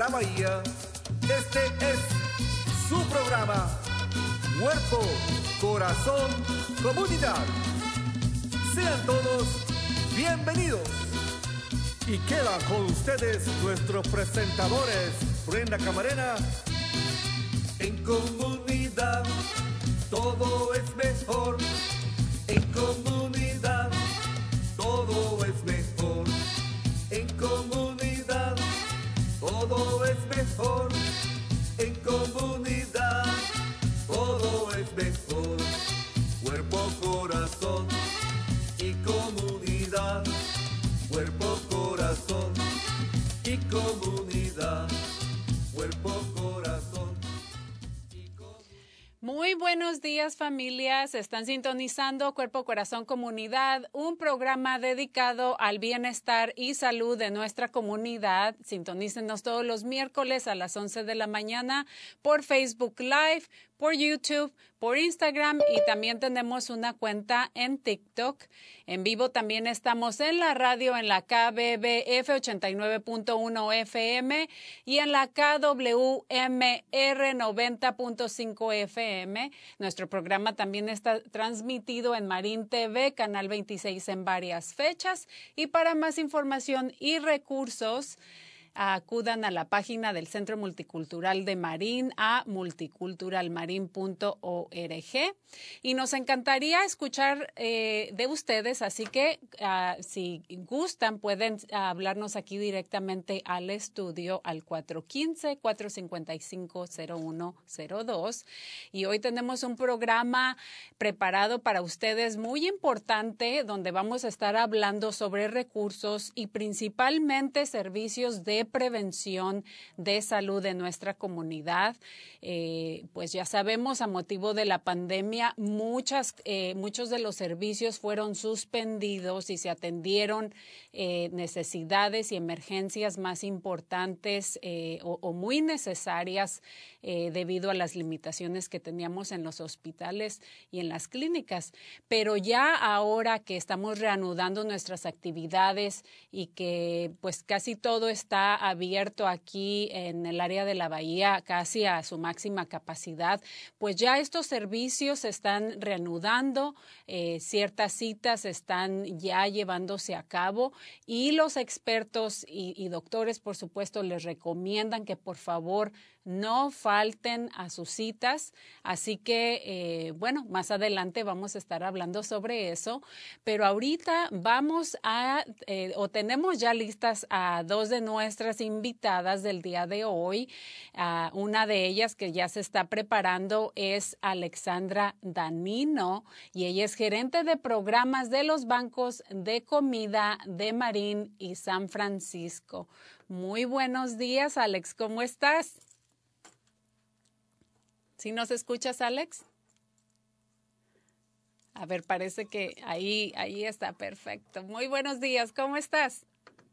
la bahía, este es su programa. Cuerpo, corazón, comunidad. Sean todos bienvenidos. Y queda con ustedes nuestros presentadores, Brenda Camarena. Muy buenos días familias, están sintonizando Cuerpo Corazón Comunidad, un programa dedicado al bienestar y salud de nuestra comunidad. Sintonícenos todos los miércoles a las 11 de la mañana por Facebook Live, por YouTube, por Instagram y también tenemos una cuenta en TikTok. En vivo también estamos en la radio en la KBBF 89.1 FM y en la KWMR 90.5 FM. Nuestro programa también está transmitido en Marín TV, Canal 26 en varias fechas. Y para más información y recursos, acudan a la página del Centro Multicultural de Marín a multiculturalmarin.org y nos encantaría escuchar eh, de ustedes, así que uh, si gustan pueden hablarnos aquí directamente al estudio al 415-455-0102 y hoy tenemos un programa preparado para ustedes muy importante donde vamos a estar hablando sobre recursos y principalmente servicios de prevención de salud en nuestra comunidad. Eh, pues ya sabemos, a motivo de la pandemia, muchas, eh, muchos de los servicios fueron suspendidos y se atendieron eh, necesidades y emergencias más importantes o, o, muy necesarias debido a las limitaciones que teníamos en los hospitales y en las clínicas. Pero ya ahora que estamos reanudando nuestras actividades y que pues casi todo está abierto aquí en el área de la bahía casi a su máxima capacidad, pues ya estos servicios se están reanudando, eh, ciertas citas están ya llevándose a cabo y los expertos y, doctores, por supuesto, les recomiendan que por favor no falten a sus citas. Así que, eh, bueno, más adelante vamos a estar hablando sobre eso. Pero ahorita vamos a, eh, o tenemos ya listas a dos de nuestras invitadas del día de hoy. Uh, una de ellas que ya se está preparando es Alexandra Danino y ella es gerente de programas de los bancos de comida de Marín y San Francisco. Muy buenos días, Alex. ¿Cómo estás? ¿Sí nos escuchas, Alex? A ver, parece que ahí, ahí está perfecto. Muy buenos días, ¿cómo estás?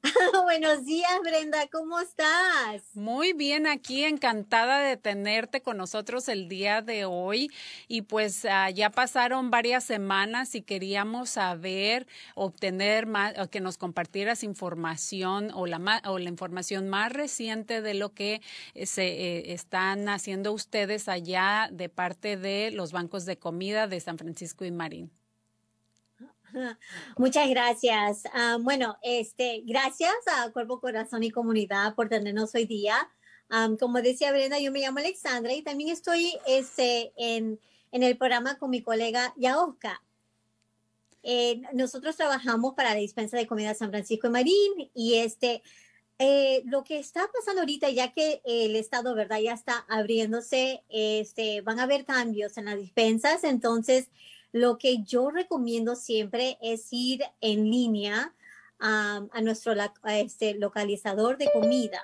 Buenos días, Brenda, ¿cómo estás? Muy bien, aquí encantada de tenerte con nosotros el día de hoy. Y pues uh, ya pasaron varias semanas y queríamos saber, obtener más, que nos compartieras información o la, o la información más reciente de lo que se eh, están haciendo ustedes allá de parte de los bancos de comida de San Francisco y Marín. Muchas gracias. Uh, bueno, este, gracias a Cuerpo, Corazón y Comunidad por tenernos hoy día. Como decía Brenda, yo me llamo Alexandra y también estoy este, en, en el programa con mi colega Yaoska. eh, nosotros trabajamos para la dispensa de comida San Francisco de Marín y este, eh, lo que está pasando ahorita, ya que el Estado, ¿verdad? Ya está abriéndose, este, van a haber cambios en las dispensas, entonces lo que yo recomiendo siempre es ir en línea um, a nuestro este, localizador de comida.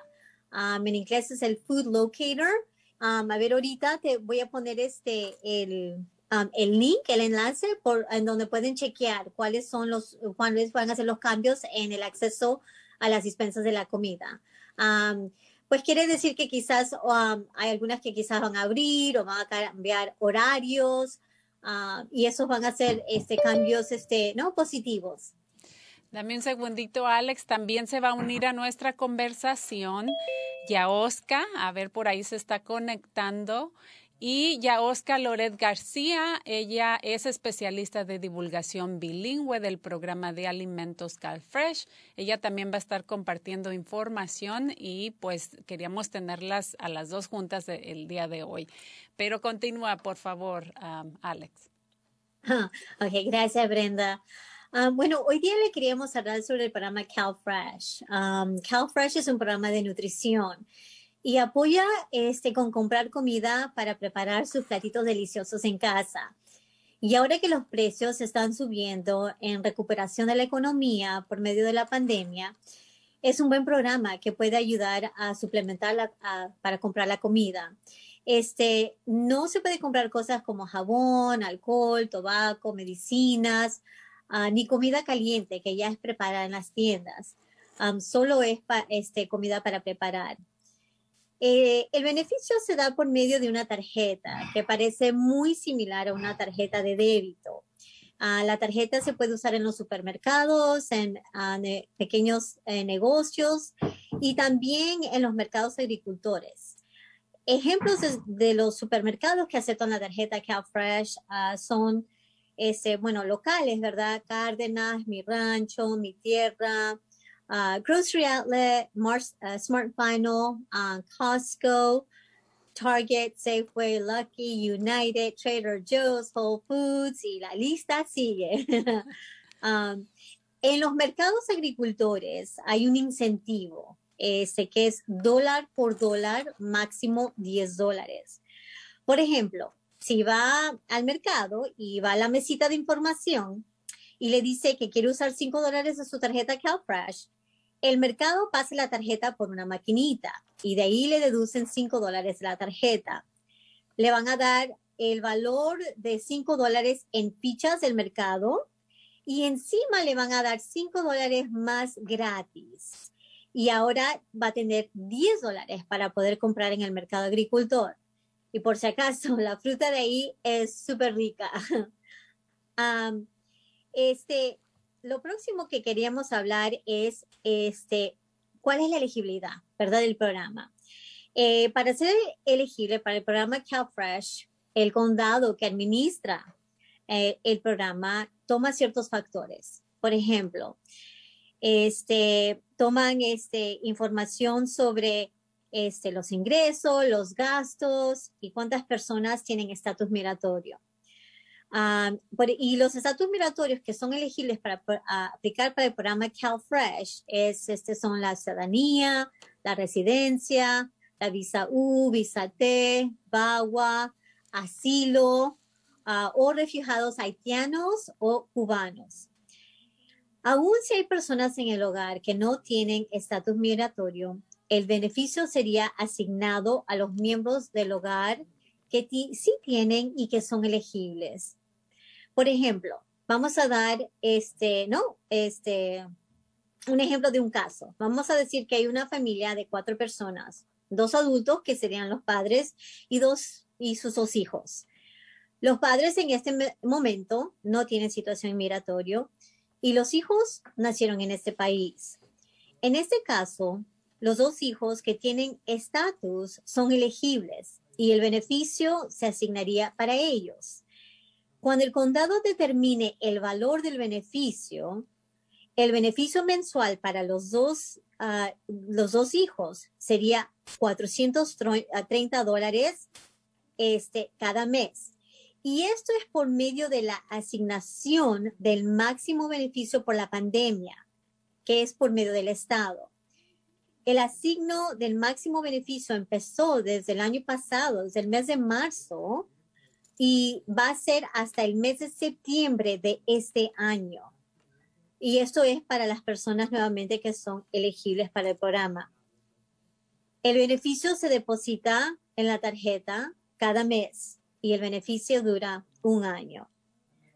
Um, en inglés es el Food Locator. Um, a ver, ahorita te voy a poner este, el, Um, el link, el enlace por, en donde pueden chequear cuáles son los, cuáles van a ser los cambios en el acceso a las dispensas de la comida. Um, pues quiere decir que quizás um, hay algunas que quizás van a abrir o van a cambiar horarios y esos van a ser este, cambios este, ¿no? positivos. Dame un segundito, Alex. También se va a unir a nuestra conversación Yaosca. A ver, por ahí se está conectando. Y ya Oscar Loret García, ella es especialista de divulgación bilingüe del programa de alimentos CalFresh. Ella también va a estar compartiendo información y pues queríamos tenerlas a las dos juntas el día de hoy. Pero continúa, por favor, um, Alex. ok, gracias, Brenda. Um, bueno, hoy día le queríamos hablar sobre el programa CalFresh. Um, CalFresh es un programa de nutrición y apoya este, con comprar comida para preparar sus platitos deliciosos en casa. Y ahora que los precios están subiendo en recuperación de la economía por medio de la pandemia, es un buen programa que puede ayudar a suplementar para comprar la comida. Este, no se puede comprar cosas como jabón, alcohol, tabaco, medicinas, ah, ni comida caliente que ya es preparada en las tiendas. solo es este, comida para preparar. Eh, el beneficio se da por medio de una tarjeta que parece muy similar a una tarjeta de débito. Ah, la tarjeta se puede usar en los supermercados, en ah, pequeños eh, negocios y también en los mercados agricultores. Ejemplos de, los supermercados que aceptan la tarjeta CalFresh uh, son ese, bueno, locales, ¿verdad? Cárdenas, Mi Rancho, Mi Tierra, uh, Grocery Outlet, Mars, uh, Smart Final, uh, Costco, Target, Safeway, Lucky, United, Trader Joe's, Whole Foods y la lista sigue. um, en los mercados agricultores hay un incentivo, este que es dólar por dólar, máximo 10 dólares. Por ejemplo, si va al mercado y va a la mesita de información y le dice que quiere usar 5 dólares de su tarjeta CalFresh, el mercado pasa la tarjeta por una maquinita y de ahí le deducen 5 dólares la tarjeta. Le van a dar el valor de 5 dólares en fichas del mercado y encima le van a dar 5 dólares más gratis. Y ahora va a tener 10 dólares para poder comprar en el mercado agricultor. Y por si acaso, la fruta de ahí es súper rica. este, lo próximo que queríamos hablar es este, cuál es la elegibilidad, ¿verdad? Del programa. Eh, para ser elegible para el programa CalFresh, el condado que administra eh, el programa toma ciertos factores. Por ejemplo, este, toman este, información sobre este, los ingresos, los gastos y cuántas personas tienen estatus migratorio. Um, y los estatus migratorios que son elegibles para aplicar para el programa CalFresh es, este, son la ciudadanía, la residencia, la visa U, visa T, BAWA, asilo uh, o refugiados haitianos o cubanos. Aún si hay personas en el hogar que no tienen estatus migratorio, el beneficio sería asignado a los miembros del hogar que sí tienen y que son elegibles. Por ejemplo, vamos a dar este, ¿no? Este, un ejemplo de un caso. Vamos a decir que hay una familia de cuatro personas, dos adultos que serían los padres y dos y sus dos hijos. Los padres en este momento no tienen situación migratoria y los hijos nacieron en este país. En este caso, los dos hijos que tienen estatus son elegibles y el beneficio se asignaría para ellos. Cuando el condado determine el valor del beneficio, el beneficio mensual para los dos, ah, los dos hijos sería 430 dólares este, cada mes. Y esto es por medio de la asignación del máximo beneficio por la pandemia, que es por medio del Estado. El asigno del máximo beneficio empezó desde el año pasado, desde el mes de marzo, y va a ser hasta el mes de septiembre de este año. Y esto es para las personas nuevamente que son elegibles para el programa. El beneficio se deposita en la tarjeta cada mes y el beneficio dura un año.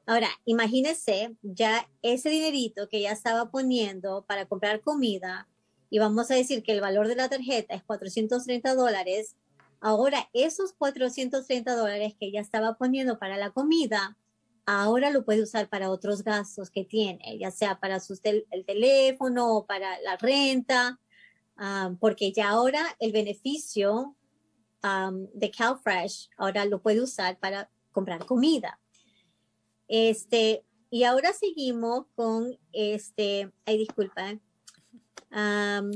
Ahora, imagínese ya ese dinerito que ya estaba poniendo para comprar comida y vamos a decir que el valor de la tarjeta es 430 dólares. Ahora, esos 430 dólares que ya estaba poniendo para la comida, ahora lo puede usar para otros gastos que tiene, ya sea para su el teléfono o para la renta, um, porque ya ahora el beneficio um, de CalFresh ahora lo puede usar para comprar comida. Este, y ahora seguimos con este, ay, disculpa. Um,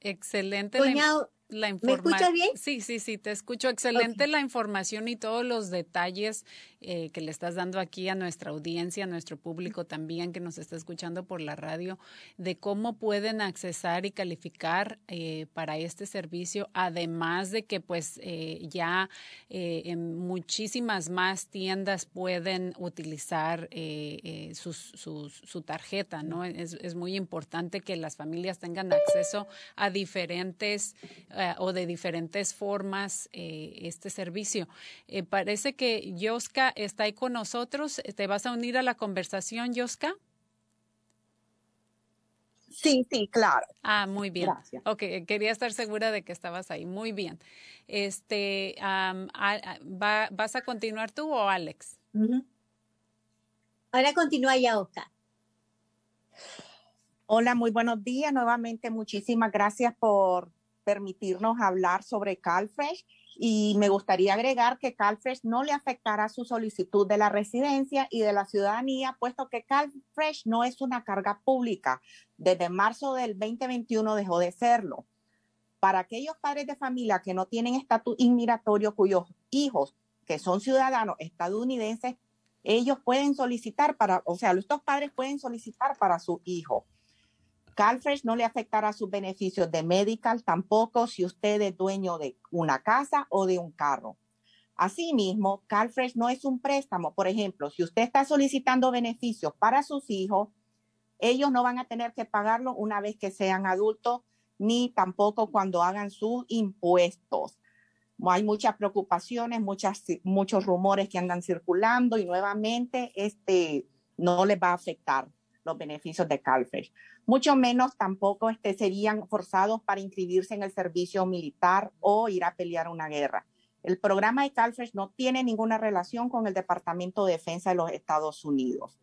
Excelente. Doña, la ¿Me escuchas bien? Sí, sí, sí, te escucho. Excelente la información y todos los detalles eh, que le estás dando aquí a nuestra audiencia, a nuestro público también que nos está escuchando por la radio, de cómo pueden accesar y calificar eh, para este servicio, además de que pues eh, ya en muchísimas más tiendas pueden utilizar sus, sus, su tarjeta, ¿no? Es, es muy importante que las familias tengan acceso a diferentes eh, o de diferentes formas eh, este servicio. Eh, parece que Yoska está ahí con nosotros. ¿Te vas a unir a la conversación, Yoska? Sí, sí, claro. Ah, muy bien. Gracias. Ok, quería estar segura de que estabas ahí. Muy bien. Este, ¿Vas a continuar tú o Alex? Ahora continúa ya, Oscar. Hola, muy buenos días. Nuevamente, muchísimas gracias por permitirnos hablar sobre CalFresh y me gustaría agregar que CalFresh no le afectará su solicitud de la residencia y de la ciudadanía, puesto que CalFresh no es una carga pública. Desde marzo del 2021 dejó de serlo. Para aquellos padres de familia que no tienen estatus inmigratorio cuyos hijos, que son ciudadanos estadounidenses, ellos pueden solicitar para, o sea, estos padres pueden solicitar para su hijo. CalFresh no le afectará sus beneficios de medical tampoco si usted es dueño de una casa o de un carro. Asimismo, CalFresh no es un préstamo. Por ejemplo, si usted está solicitando beneficios para sus hijos, ellos no van a tener que pagarlo una vez que sean adultos, ni tampoco cuando hagan sus impuestos. Hay muchas preocupaciones, muchos rumores que andan circulando y nuevamente este no les va a afectar los beneficios de CalFresh. Mucho menos tampoco este, serían forzados para inscribirse en el servicio militar o ir a pelear una guerra. El programa de CalFresh no tiene ninguna relación con el Departamento de Defensa de los Estados Unidos.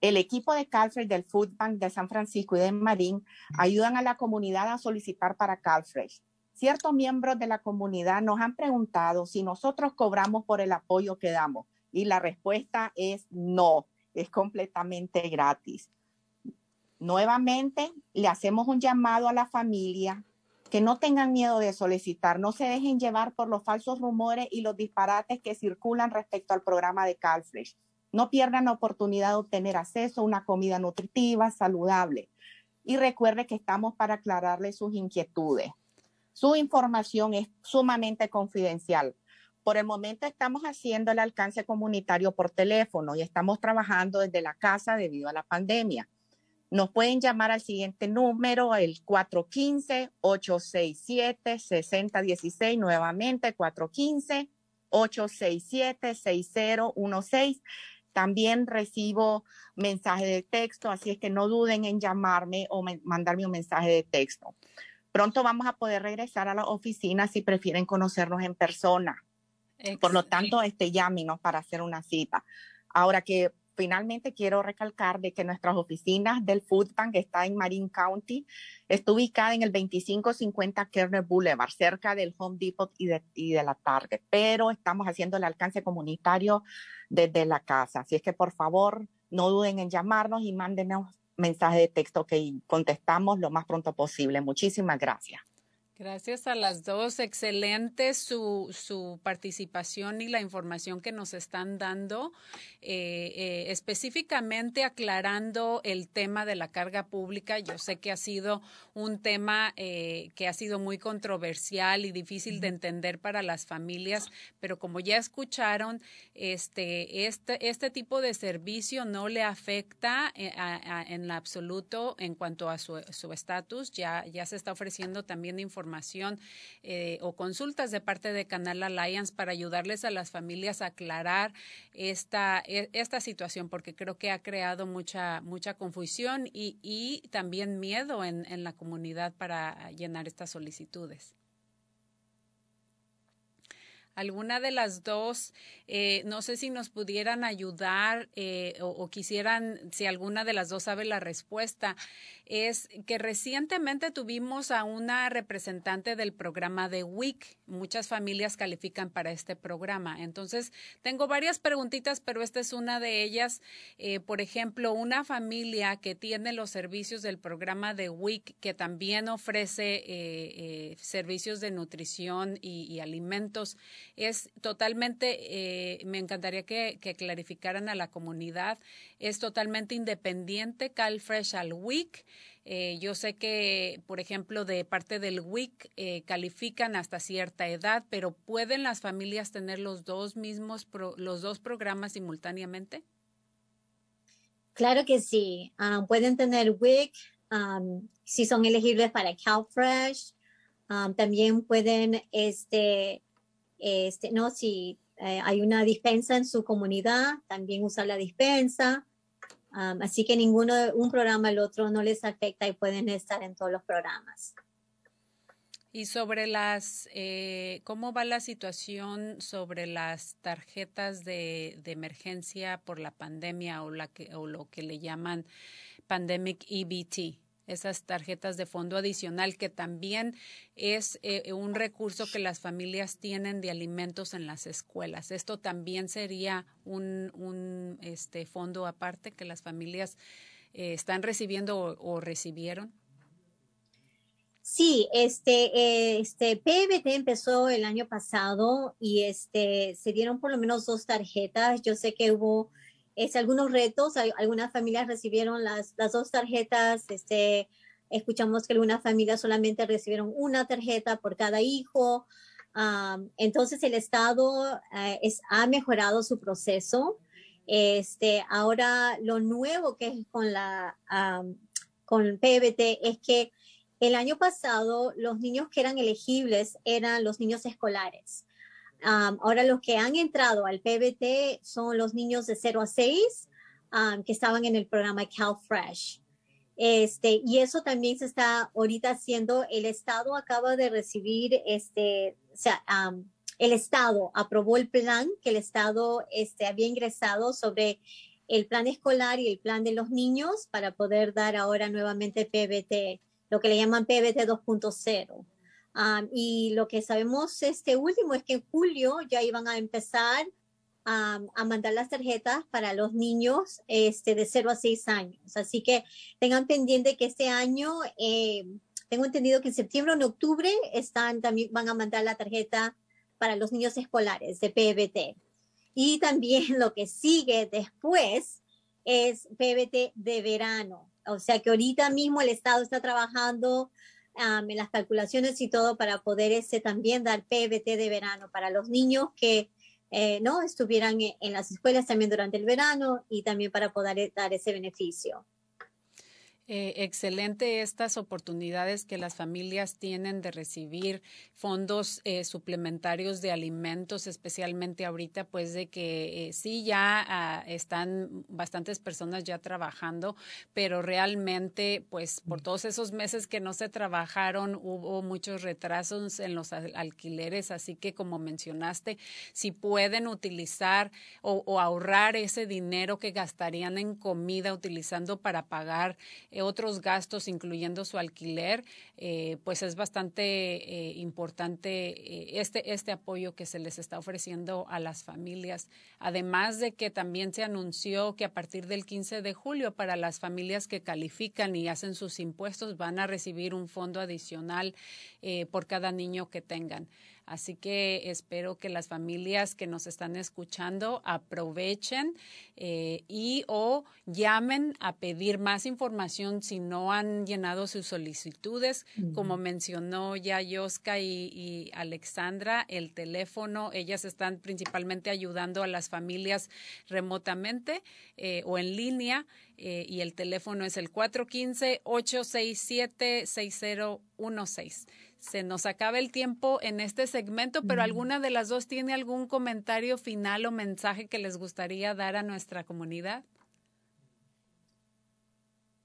El equipo de CalFresh del Food Bank de San Francisco y de Marín ayudan a la comunidad a solicitar para CalFresh. Ciertos miembros de la comunidad nos han preguntado si nosotros cobramos por el apoyo que damos y la respuesta es no es completamente gratis. Nuevamente, le hacemos un llamado a la familia que no tengan miedo de solicitar, no se dejen llevar por los falsos rumores y los disparates que circulan respecto al programa de CalFresh. No pierdan la oportunidad de obtener acceso a una comida nutritiva, saludable. Y recuerde que estamos para aclararle sus inquietudes. Su información es sumamente confidencial. Por el momento estamos haciendo el alcance comunitario por teléfono y estamos trabajando desde la casa debido a la pandemia. Nos pueden llamar al siguiente número, el 415-867-6016, nuevamente 415-867-6016. También recibo mensaje de texto, así es que no duden en llamarme o mandarme un mensaje de texto. Pronto vamos a poder regresar a la oficina si prefieren conocernos en persona. Por lo tanto, este, llámenos para hacer una cita. Ahora que finalmente quiero recalcar de que nuestras oficinas del Food Bank está en Marin County, está ubicada en el 2550 Kerner Boulevard, cerca del Home Depot y de, y de la Target, pero estamos haciendo el alcance comunitario desde la casa. Así es que por favor, no duden en llamarnos y mándenos mensaje de texto que contestamos lo más pronto posible. Muchísimas gracias. Gracias a las dos. Excelente su, su participación y la información que nos están dando, eh, eh, específicamente aclarando el tema de la carga pública. Yo sé que ha sido un tema eh, que ha sido muy controversial y difícil de entender para las familias, pero como ya escucharon, este, este, este tipo de servicio no le afecta en absoluto en cuanto a su estatus. ya, ya se está ofreciendo también información información eh, o consultas de parte de Canal Alliance para ayudarles a las familias a aclarar esta, e, esta situación, porque creo que ha creado mucha, mucha confusión y, y también miedo en, en la comunidad para llenar estas solicitudes alguna de las dos, eh, no sé si nos pudieran ayudar eh, o, quisieran, si alguna de las dos sabe la respuesta es que recientemente tuvimos a una representante del programa de WIC. Muchas familias califican para este programa. Entonces, tengo varias preguntitas, pero esta es una de ellas. Eh, por ejemplo, una familia que tiene los servicios del programa de WIC, que también ofrece eh, eh, servicios de nutrición y, alimentos, es totalmente, me encantaría que, que clarificaran a la comunidad, es totalmente independiente CalFresh al WIC eh, yo sé que, por ejemplo, de parte del WIC eh, califican hasta cierta edad, pero ¿pueden las familias tener los dos mismos, los dos programas simultáneamente? Claro que sí. Ah, pueden tener WIC si son elegibles para CalFresh. también pueden, este, este, no, si eh, hay una dispensa en su comunidad, también usar la dispensa así que ninguno, un programa al otro no les afecta y pueden estar en todos los programas. Y sobre las, eh, ¿cómo va la situación sobre las tarjetas de, de, emergencia por la pandemia o, la o lo que le llaman Pandemic EBT? Esas tarjetas de fondo adicional, que también es eh, un recurso que las familias tienen de alimentos en las escuelas. Esto también sería un, un este, fondo aparte que las familias eh, están recibiendo o, recibieron. Sí, este, este PBT empezó el año pasado y este se dieron por lo menos dos tarjetas. Yo sé que hubo es, algunos retos, algunas familias recibieron las, las dos tarjetas, este, escuchamos que algunas familias solamente recibieron una tarjeta por cada hijo. entonces el Estado eh, es, ha mejorado su proceso. Este, ahora lo nuevo que es con la con PBT es que el año pasado los niños que eran elegibles eran los niños escolares ahora los que han entrado al PBT son los niños de 0 a 6 que estaban en el programa CalFresh. Este, y eso también se está ahorita haciendo. El Estado acaba de recibir, este, o sea, el Estado aprobó el plan que el Estado este, había ingresado sobre el plan escolar y el plan de los niños para poder dar ahora nuevamente PBT, lo que le llaman PBT 2.0 y lo que sabemos este último es que en julio ya iban a empezar a mandar las tarjetas para los niños este, de 0 a 6 años. Así que tengan pendiente que este año, eh, tengo entendido que en septiembre o en octubre están, también van a mandar la tarjeta para los niños escolares de PBT. Y también lo que sigue después es PBT de verano. O sea que ahorita mismo el Estado está trabajando en las calculaciones y todo para poder ese también dar PBT de verano para los niños que eh, no estuvieran en las escuelas también durante el verano y también para poder dar ese beneficio. Eh, excelente estas oportunidades que las familias tienen de recibir fondos eh, suplementarios de alimentos, especialmente ahorita, pues de que eh, sí ya ah, están bastantes personas ya trabajando, pero realmente, pues por todos esos meses que no se trabajaron, hubo muchos retrasos en los alquileres, así que como mencionaste, si pueden utilizar o, o ahorrar ese dinero que gastarían en comida utilizando para pagar otros gastos, incluyendo su alquiler, eh, pues es bastante eh, importante este, este apoyo que se les está ofreciendo a las familias. Además de que también se anunció que a partir del 15 de julio, para las familias que califican y hacen sus impuestos, van a recibir un fondo adicional por cada niño que tengan. Así que espero que las familias que nos están escuchando aprovechen eh, y o llamen a pedir más información si no han llenado sus solicitudes. Como mencionó ya Yoska y, Alexandra, el teléfono, ellas están principalmente ayudando a las familias remotamente eh, o en línea eh, y el teléfono es el 415-867-6016 se nos acaba el tiempo en este segmento, pero ¿alguna de las dos tiene algún comentario final o mensaje que les gustaría dar a nuestra comunidad?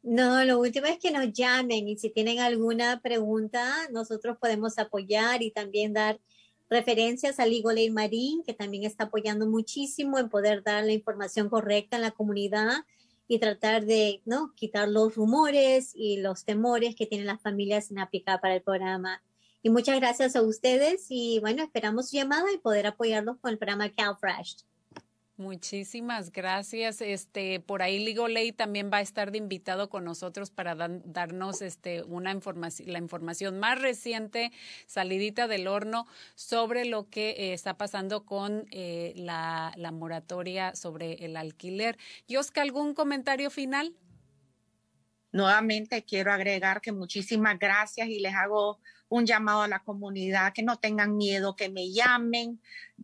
No, lo último es que nos llamen y si tienen alguna pregunta, nosotros podemos apoyar y también dar referencias a Legal Aid Marín, que también está apoyando muchísimo en poder dar la información correcta en la comunidad y tratar de ¿no? quitar los rumores y los temores que tienen las familias en aplicar para el programa. Y muchas gracias a ustedes y bueno, esperamos su llamada y poder apoyarlos con el programa CalFresh. Muchísimas gracias. Este, por ahí Ligo Ley también va a estar de invitado con nosotros para darnos este, una información, la información más reciente, salidita del horno, sobre lo que eh, está pasando con eh, la, la, moratoria sobre el alquiler. Yosca, ¿algún comentario final? Nuevamente quiero agregar que muchísimas gracias y les hago un llamado a la comunidad, que no tengan miedo, que me llamen,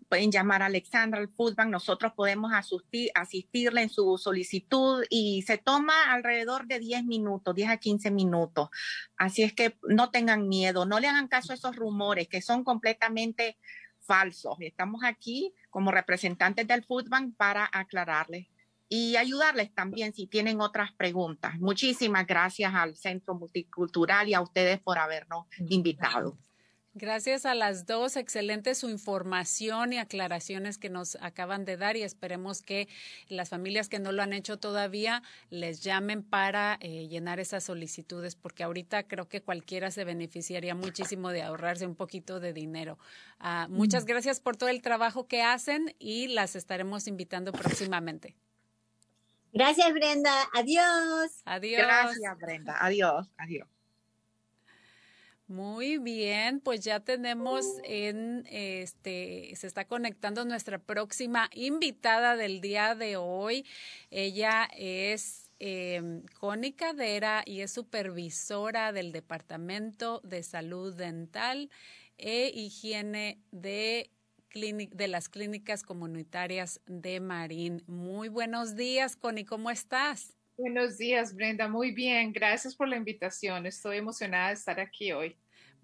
pueden llamar a Alexandra al Foodbank, nosotros podemos asistir, asistirle en su solicitud y se toma alrededor de 10 minutos, 10 a 15 minutos. Así es que no tengan miedo, no le hagan caso a esos rumores que son completamente falsos. Estamos aquí como representantes del Foodbank para aclararles y ayudarles también si tienen otras preguntas. Muchísimas gracias al Centro Multicultural y a ustedes por habernos invitado. Gracias a las dos, excelente su información y aclaraciones que nos acaban de dar y esperemos que las familias que no lo han hecho todavía les llamen para eh, llenar esas solicitudes porque ahorita creo que cualquiera se beneficiaría muchísimo de ahorrarse un poquito de dinero. Ah, muchas gracias por todo el trabajo que hacen y las estaremos invitando próximamente. Gracias, Brenda. Adiós. Adiós. Gracias, Brenda. Adiós. Adiós. Muy bien, pues ya tenemos en este, se está conectando nuestra próxima invitada del día de hoy. Ella es eh, Connie Cadera y es supervisora del Departamento de Salud Dental e Higiene de de las clínicas comunitarias de Marín. Muy buenos días, Connie, ¿cómo estás? Buenos días, Brenda. Muy bien. Gracias por la invitación. Estoy emocionada de estar aquí hoy.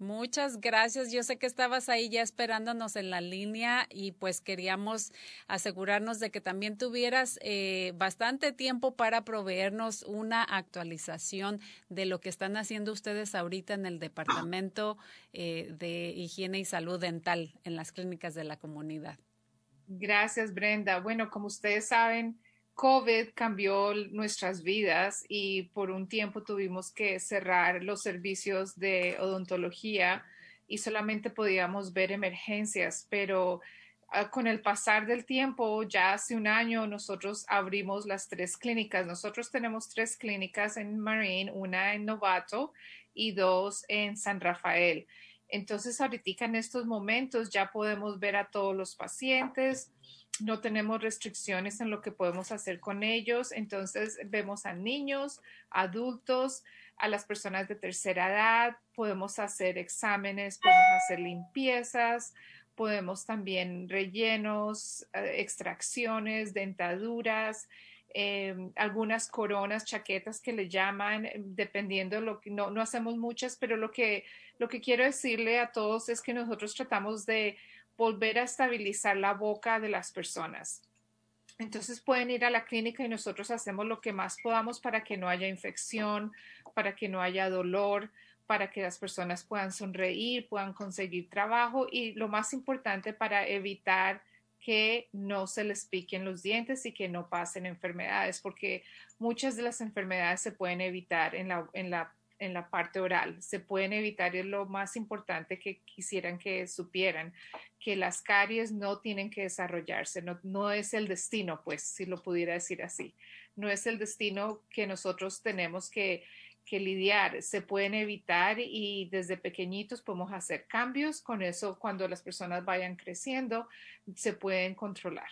Muchas gracias. Yo sé que estabas ahí ya esperándonos en la línea y pues queríamos asegurarnos de que también tuvieras eh, bastante tiempo para proveernos una actualización de lo que están haciendo ustedes ahorita en el Departamento eh, de Higiene y Salud Dental en las clínicas de la comunidad. Gracias, Brenda. Bueno, como ustedes saben, COVID cambió nuestras vidas y por un tiempo tuvimos que cerrar los servicios de odontología y solamente podíamos ver emergencias, pero ah, con el pasar del tiempo, ya hace un año, nosotros abrimos las tres clínicas. Nosotros tenemos tres clínicas en Marine, una en Novato y dos en San Rafael. Entonces, ahorita en estos momentos ya podemos ver a todos los pacientes, no tenemos restricciones en lo que podemos hacer con ellos. Entonces vemos a niños, adultos, a las personas de tercera edad, podemos hacer exámenes, podemos hacer limpiezas, podemos también rellenos, eh, extracciones, dentaduras, em, algunas coronas, chaquetas que le llaman, dependiendo lo que no, no hacemos muchas, pero lo que, lo que quiero decirle a todos es que nosotros tratamos de volver a estabilizar la boca de las personas. Entonces pueden ir a la clínica y nosotros hacemos lo que más podamos para que no haya infección, para que no haya dolor, para que las personas puedan sonreír, puedan conseguir trabajo y lo más importante para evitar que no se les piquen los dientes y que no pasen enfermedades, porque muchas de las enfermedades se pueden evitar en la, en la, en la parte oral, se pueden evitar, es lo más importante que quisieran que supieran, que las caries no tienen que desarrollarse, no, no es el destino, pues, si lo pudiera decir así, no es el destino que nosotros tenemos que que lidiar, se pueden evitar y desde pequeñitos podemos hacer cambios. Con eso, cuando las personas vayan creciendo, se pueden controlar.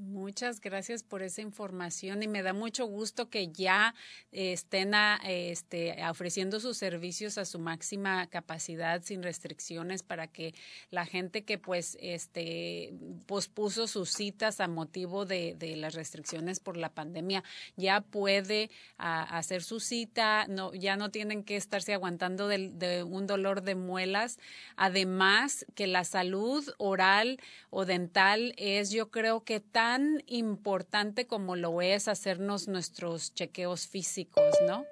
Muchas gracias por esa información y me da mucho gusto que ya estén este, ofreciendo sus servicios a su máxima capacidad sin restricciones para que la gente que pues este pospuso sus citas a motivo de, las restricciones por la pandemia ya puede hacer su cita, no, ya no tienen que estarse aguantando de un dolor de muelas. Además que la salud oral o dental es yo creo que tan importante como lo es hacernos nuestros chequeos físicos, ¿no?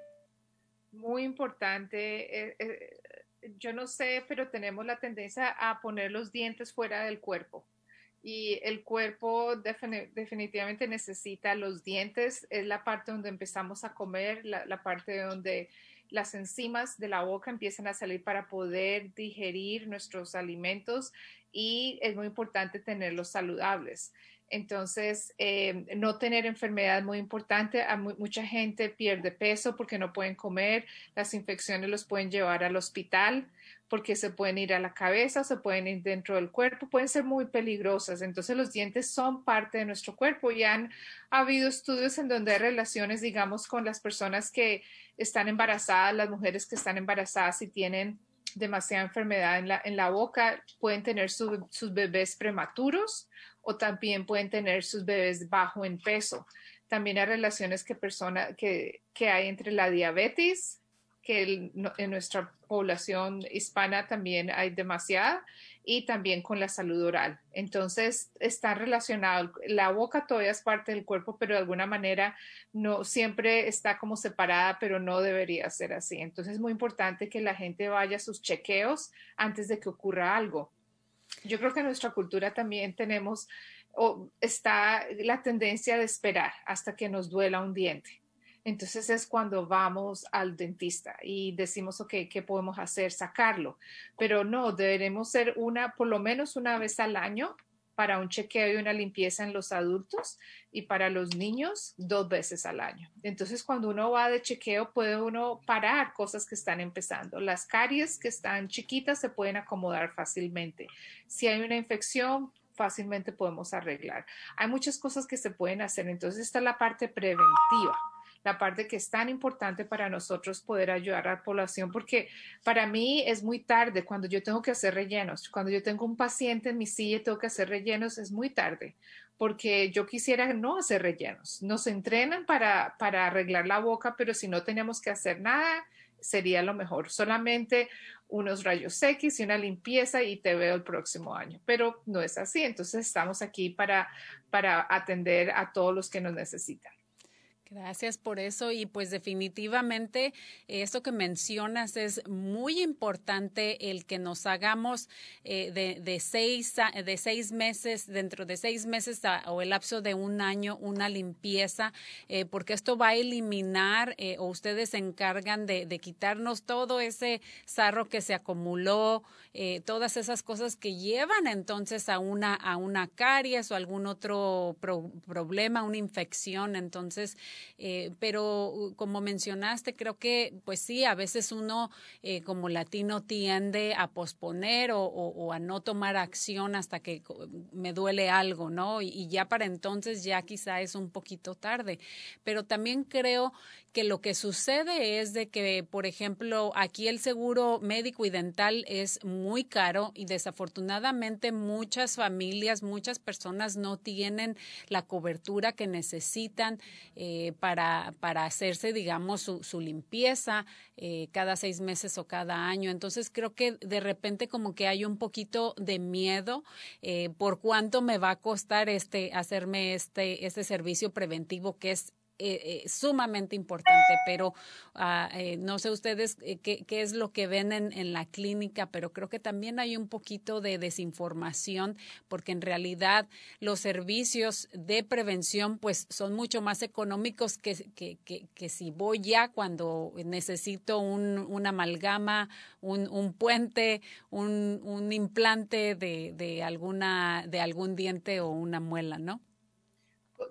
Muy importante. Eh, eh, yo no sé, pero tenemos la tendencia a poner los dientes fuera del cuerpo. Y el cuerpo definitivamente necesita los dientes, es la parte donde empezamos a comer, la parte donde las enzimas de la boca empiezan a salir para poder digerir nuestros alimentos y es muy importante tenerlos saludables. Entonces, eh, no tener enfermedad muy importante. mucha gente pierde peso porque no pueden comer. Las infecciones los pueden llevar al hospital porque se pueden ir a la cabeza, se pueden ir dentro del cuerpo, pueden ser muy peligrosas. Entonces, los dientes son parte de nuestro cuerpo y han habido estudios en donde hay relaciones, digamos, con las personas que están embarazadas, las mujeres que están embarazadas y tienen demasiada enfermedad en la boca, pueden tener sus bebés prematuros o también pueden tener sus bebés bajo en peso. También hay relaciones que, persona, que, que hay entre la diabetes, que en nuestra población hispana también hay demasiada, y también con la salud oral. Entonces, está relacionado. La boca todavía es parte del cuerpo, pero de alguna manera no siempre está como separada, pero no debería ser así. Entonces, es muy importante que la gente vaya a sus chequeos antes de que ocurra algo yo creo que en nuestra cultura también tenemos o está la tendencia de esperar hasta que nos duela un diente. Entonces es cuando vamos al dentista y decimos, ok, ¿qué podemos hacer? Sacarlo. Pero no, deberemos ser una, por lo menos una vez al año para un chequeo y una limpieza en los adultos y para los niños dos veces al año. Entonces, cuando uno va de chequeo, puede uno parar cosas que están empezando. Las caries que están chiquitas se pueden acomodar fácilmente. Si hay una infección, fácilmente podemos arreglar. Hay muchas cosas que se pueden hacer. Entonces, esta es la parte preventiva la parte que es tan importante para nosotros poder ayudar a la población, porque para mí es muy tarde cuando yo tengo que hacer rellenos. Cuando yo tengo un paciente en mi silla y tengo que hacer rellenos, es muy tarde, porque yo quisiera no hacer rellenos. Nos entrenan para, para arreglar la boca, pero si no tenemos que hacer nada, sería lo mejor. Solamente unos rayos X y una limpieza y te veo el próximo año. Pero no es así. Entonces estamos aquí para, para atender a todos los que nos necesitan. Gracias por eso y pues definitivamente esto que mencionas es muy importante el que nos hagamos eh, de, de, seis, de seis meses, dentro de seis meses o el lapso de un año, una limpieza, eh, porque esto va a eliminar eh, o ustedes se encargan de, de, quitarnos todo ese sarro que se acumuló, todas esas cosas que llevan entonces a una, a una caries o algún otro problema, una infección. Entonces, eh, pero uh, como mencionaste, creo que pues sí, a veces uno eh, como latino tiende a posponer o, a no tomar acción hasta que me duele algo, ¿no? Y, ya para entonces ya quizá es un poquito tarde. Pero también creo que lo que sucede es de que, por ejemplo, aquí el seguro médico y dental es muy caro y desafortunadamente muchas familias, muchas personas no tienen la cobertura que necesitan eh, para, para hacerse, digamos, su, su limpieza eh, cada seis meses o cada año. Entonces creo que de repente como que hay un poquito de miedo eh, por cuánto me va a costar este hacerme este, este servicio preventivo que es eh, eh, sumamente importante, pero eh, no sé ustedes qué, qué, es lo que ven en, en, la clínica, pero creo que también hay un poquito de desinformación porque en realidad los servicios de prevención pues son mucho más económicos que, que, que si voy ya cuando necesito un, una amalgama, un, un puente, un, un implante de, de, alguna, de algún diente o una muela, ¿no?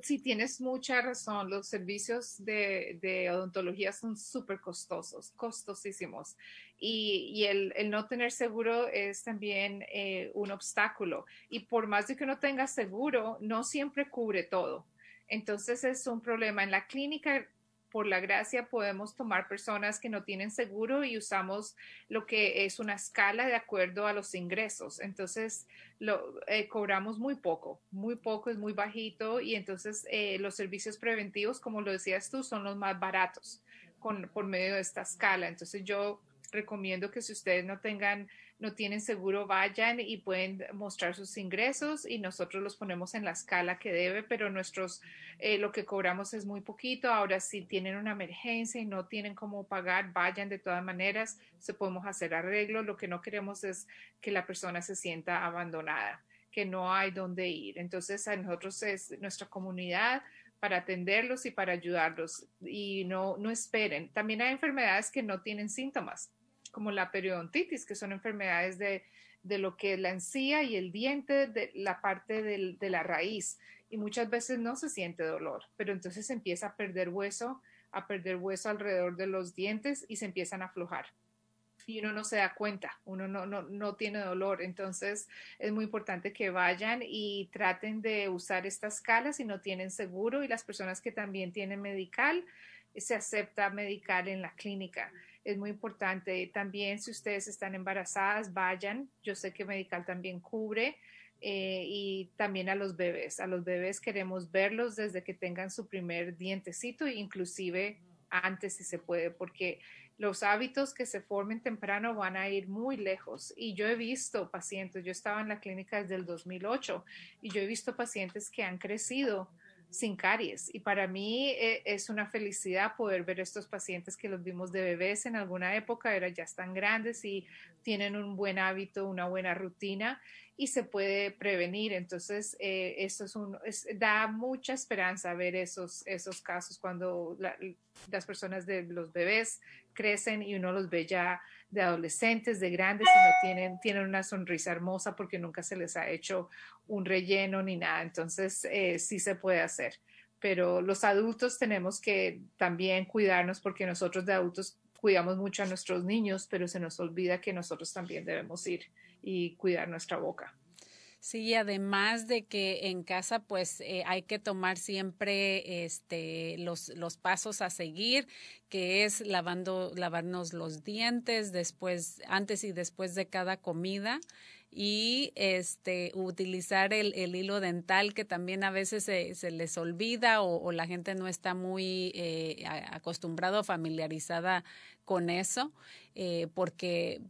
Sí, tienes mucha razón. Los servicios de, de odontología son súper costosos, costosísimos. Y, y el, el, no tener seguro es también eh, un obstáculo. Y por más de que uno tenga seguro, no siempre cubre todo. Entonces es un problema. En la clínica por la gracia podemos tomar personas que no tienen seguro y usamos lo que es una escala de acuerdo a los ingresos. Entonces, lo eh, cobramos muy poco, muy poco, es muy bajito y entonces eh, los servicios preventivos, como lo decías tú, son los más baratos con, por medio de esta escala. Entonces, yo recomiendo que si ustedes no tengan no tienen seguro, vayan y pueden mostrar sus ingresos y nosotros los ponemos en la escala que debe, pero nuestros, eh, lo que cobramos es muy poquito. Ahora, si tienen una emergencia y no tienen cómo pagar, vayan de todas maneras, se podemos hacer arreglo. Lo que no queremos es que la persona se sienta abandonada, que no hay dónde ir. Entonces, a nosotros es nuestra comunidad para atenderlos y para ayudarlos y no, no esperen. También hay enfermedades que no tienen síntomas como la periodontitis, que son enfermedades de, de lo que es la encía y el diente, de la parte de la raíz. Y muchas veces no se siente dolor, pero entonces empieza a perder hueso, a perder hueso alrededor de los dientes y se empiezan a aflojar. Y uno no se da cuenta, uno no, no, no tiene dolor. Entonces es muy importante que vayan y traten de usar estas escalas si no tienen seguro y las personas que también tienen medical, se acepta medical en la clínica es muy importante. También si ustedes están embarazadas, vayan. Yo sé que Medical también cubre. Eh, y también a los bebés. A los bebés queremos verlos desde que tengan su primer dientecito, inclusive antes si se puede, porque los hábitos que se formen temprano van a ir muy lejos. Y yo he visto pacientes, yo estaba en la clínica desde el 2008 y yo he visto pacientes que han crecido sin caries. Y para mí eh, es una felicidad poder ver estos pacientes que los vimos de bebés en alguna época, ahora ya están grandes y tienen un buen hábito, una buena rutina y se puede prevenir. Entonces, eh, es un, da mucha esperanza ver esos, esos casos cuando las personas de los bebés crecen y uno los ve ya de adolescentes, de grandes y no tienen, tienen una sonrisa hermosa porque nunca se les ha hecho un relleno ni nada. Entonces, eh, sí se puede hacer. Pero los adultos tenemos que también cuidarnos porque nosotros de adultos cuidamos mucho a nuestros niños, pero se nos olvida que nosotros también debemos ir y cuidar nuestra boca. Sí, además de que en casa pues eh, hay que tomar siempre este los, los pasos a seguir, que es lavando lavarnos los dientes después antes y después de cada comida y este utilizar el, el, hilo dental que también a veces se, se les olvida o, la gente no está muy eh, acostumbrado o familiarizada con eso eh, porque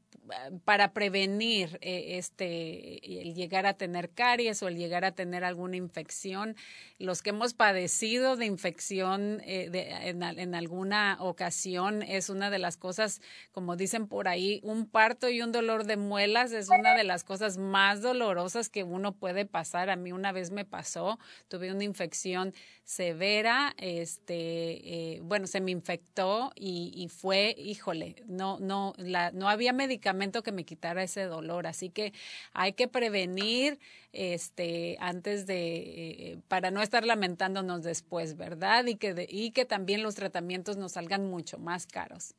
para prevenir eh, este el llegar a tener caries o el llegar a tener alguna infección los que hemos padecido de infección eh, en, en, alguna ocasión es una de las cosas como dicen por ahí un parto y un dolor de muelas es una de las cosas más dolorosas que uno puede pasar. A mí una vez me pasó tuve una infección severa este eh, bueno se me infectó y, y fue híjole no no la no había que me quitara ese dolor, así que hay que prevenir este antes de eh, para no estar lamentándonos después, ¿verdad? Y que y que también los tratamientos nos salgan mucho más caros.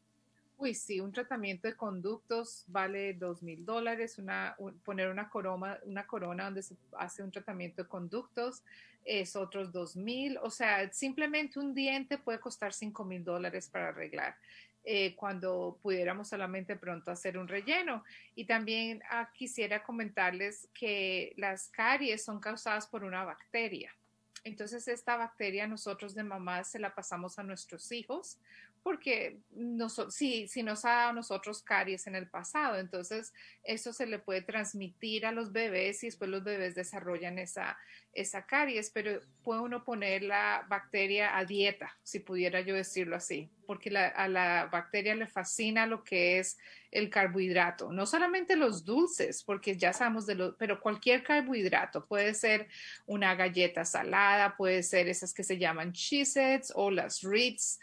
Uy, sí, un tratamiento de conductos vale dos mil dólares, una, poner una corona, una corona donde se hace un tratamiento de conductos es otros dos mil, o sea, simplemente un diente puede costar cinco mil dólares para arreglar eh, cuando pudiéramos solamente pronto hacer un relleno. Y también ah, quisiera comentarles que las caries son causadas por una bacteria. entonces esta bacteria nosotros de mamá se la pasamos a nuestros hijos porque si, si nos ha dado a nosotros caries en el pasado, entonces eso se le puede transmitir a los bebés y después los bebés desarrollan esa, esa caries, pero puede uno poner la bacteria a dieta, si pudiera yo decirlo así, porque a la bacteria le fascina lo que es el carbohidrato, no solamente los dulces, porque ya sabemos de lo, pero cualquier carbohidrato, puede ser una galleta salada, puede ser esas que se llaman cheez o las Ritz,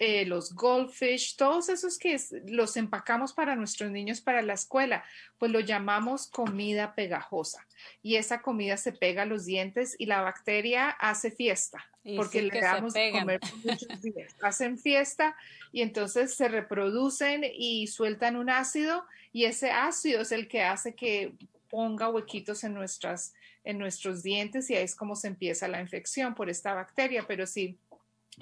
eh, los goldfish, todos esos que los empacamos para nuestros niños para la escuela, pues lo llamamos comida pegajosa. Y esa comida se pega a los dientes y la bacteria hace fiesta, porque le damos de comer muchos días. Hacen fiesta y entonces se reproducen y sueltan un ácido y ese ácido es el que hace que ponga huequitos en nuestras en nuestros dientes y ahí es como se empieza la infección por esta bacteria, pero si